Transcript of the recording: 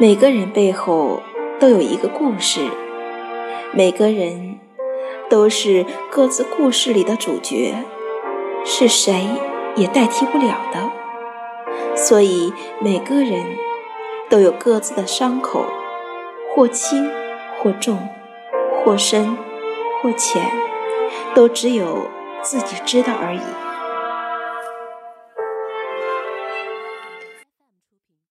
每个人背后都有一个故事每个人都是各自故事里的主角是谁也代替不了的。所以每个人都有各自的伤口或轻或重或深或浅都只有自己知道而已。